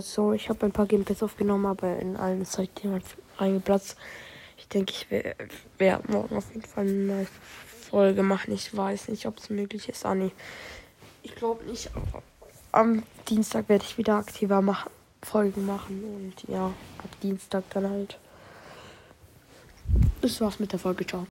so. Ich habe ein paar Gameplays aufgenommen, aber in allen ist halt jemand reingeplatzt. Ich denke, ich werde morgen auf jeden Fall eine Folge machen. Ich weiß nicht, ob es möglich ist, Anni. Ich glaube nicht, aber am Dienstag werde ich wieder aktiver machen, Folgen machen. Und ja, ab Dienstag dann halt. Das war's mit der Folge. Ciao.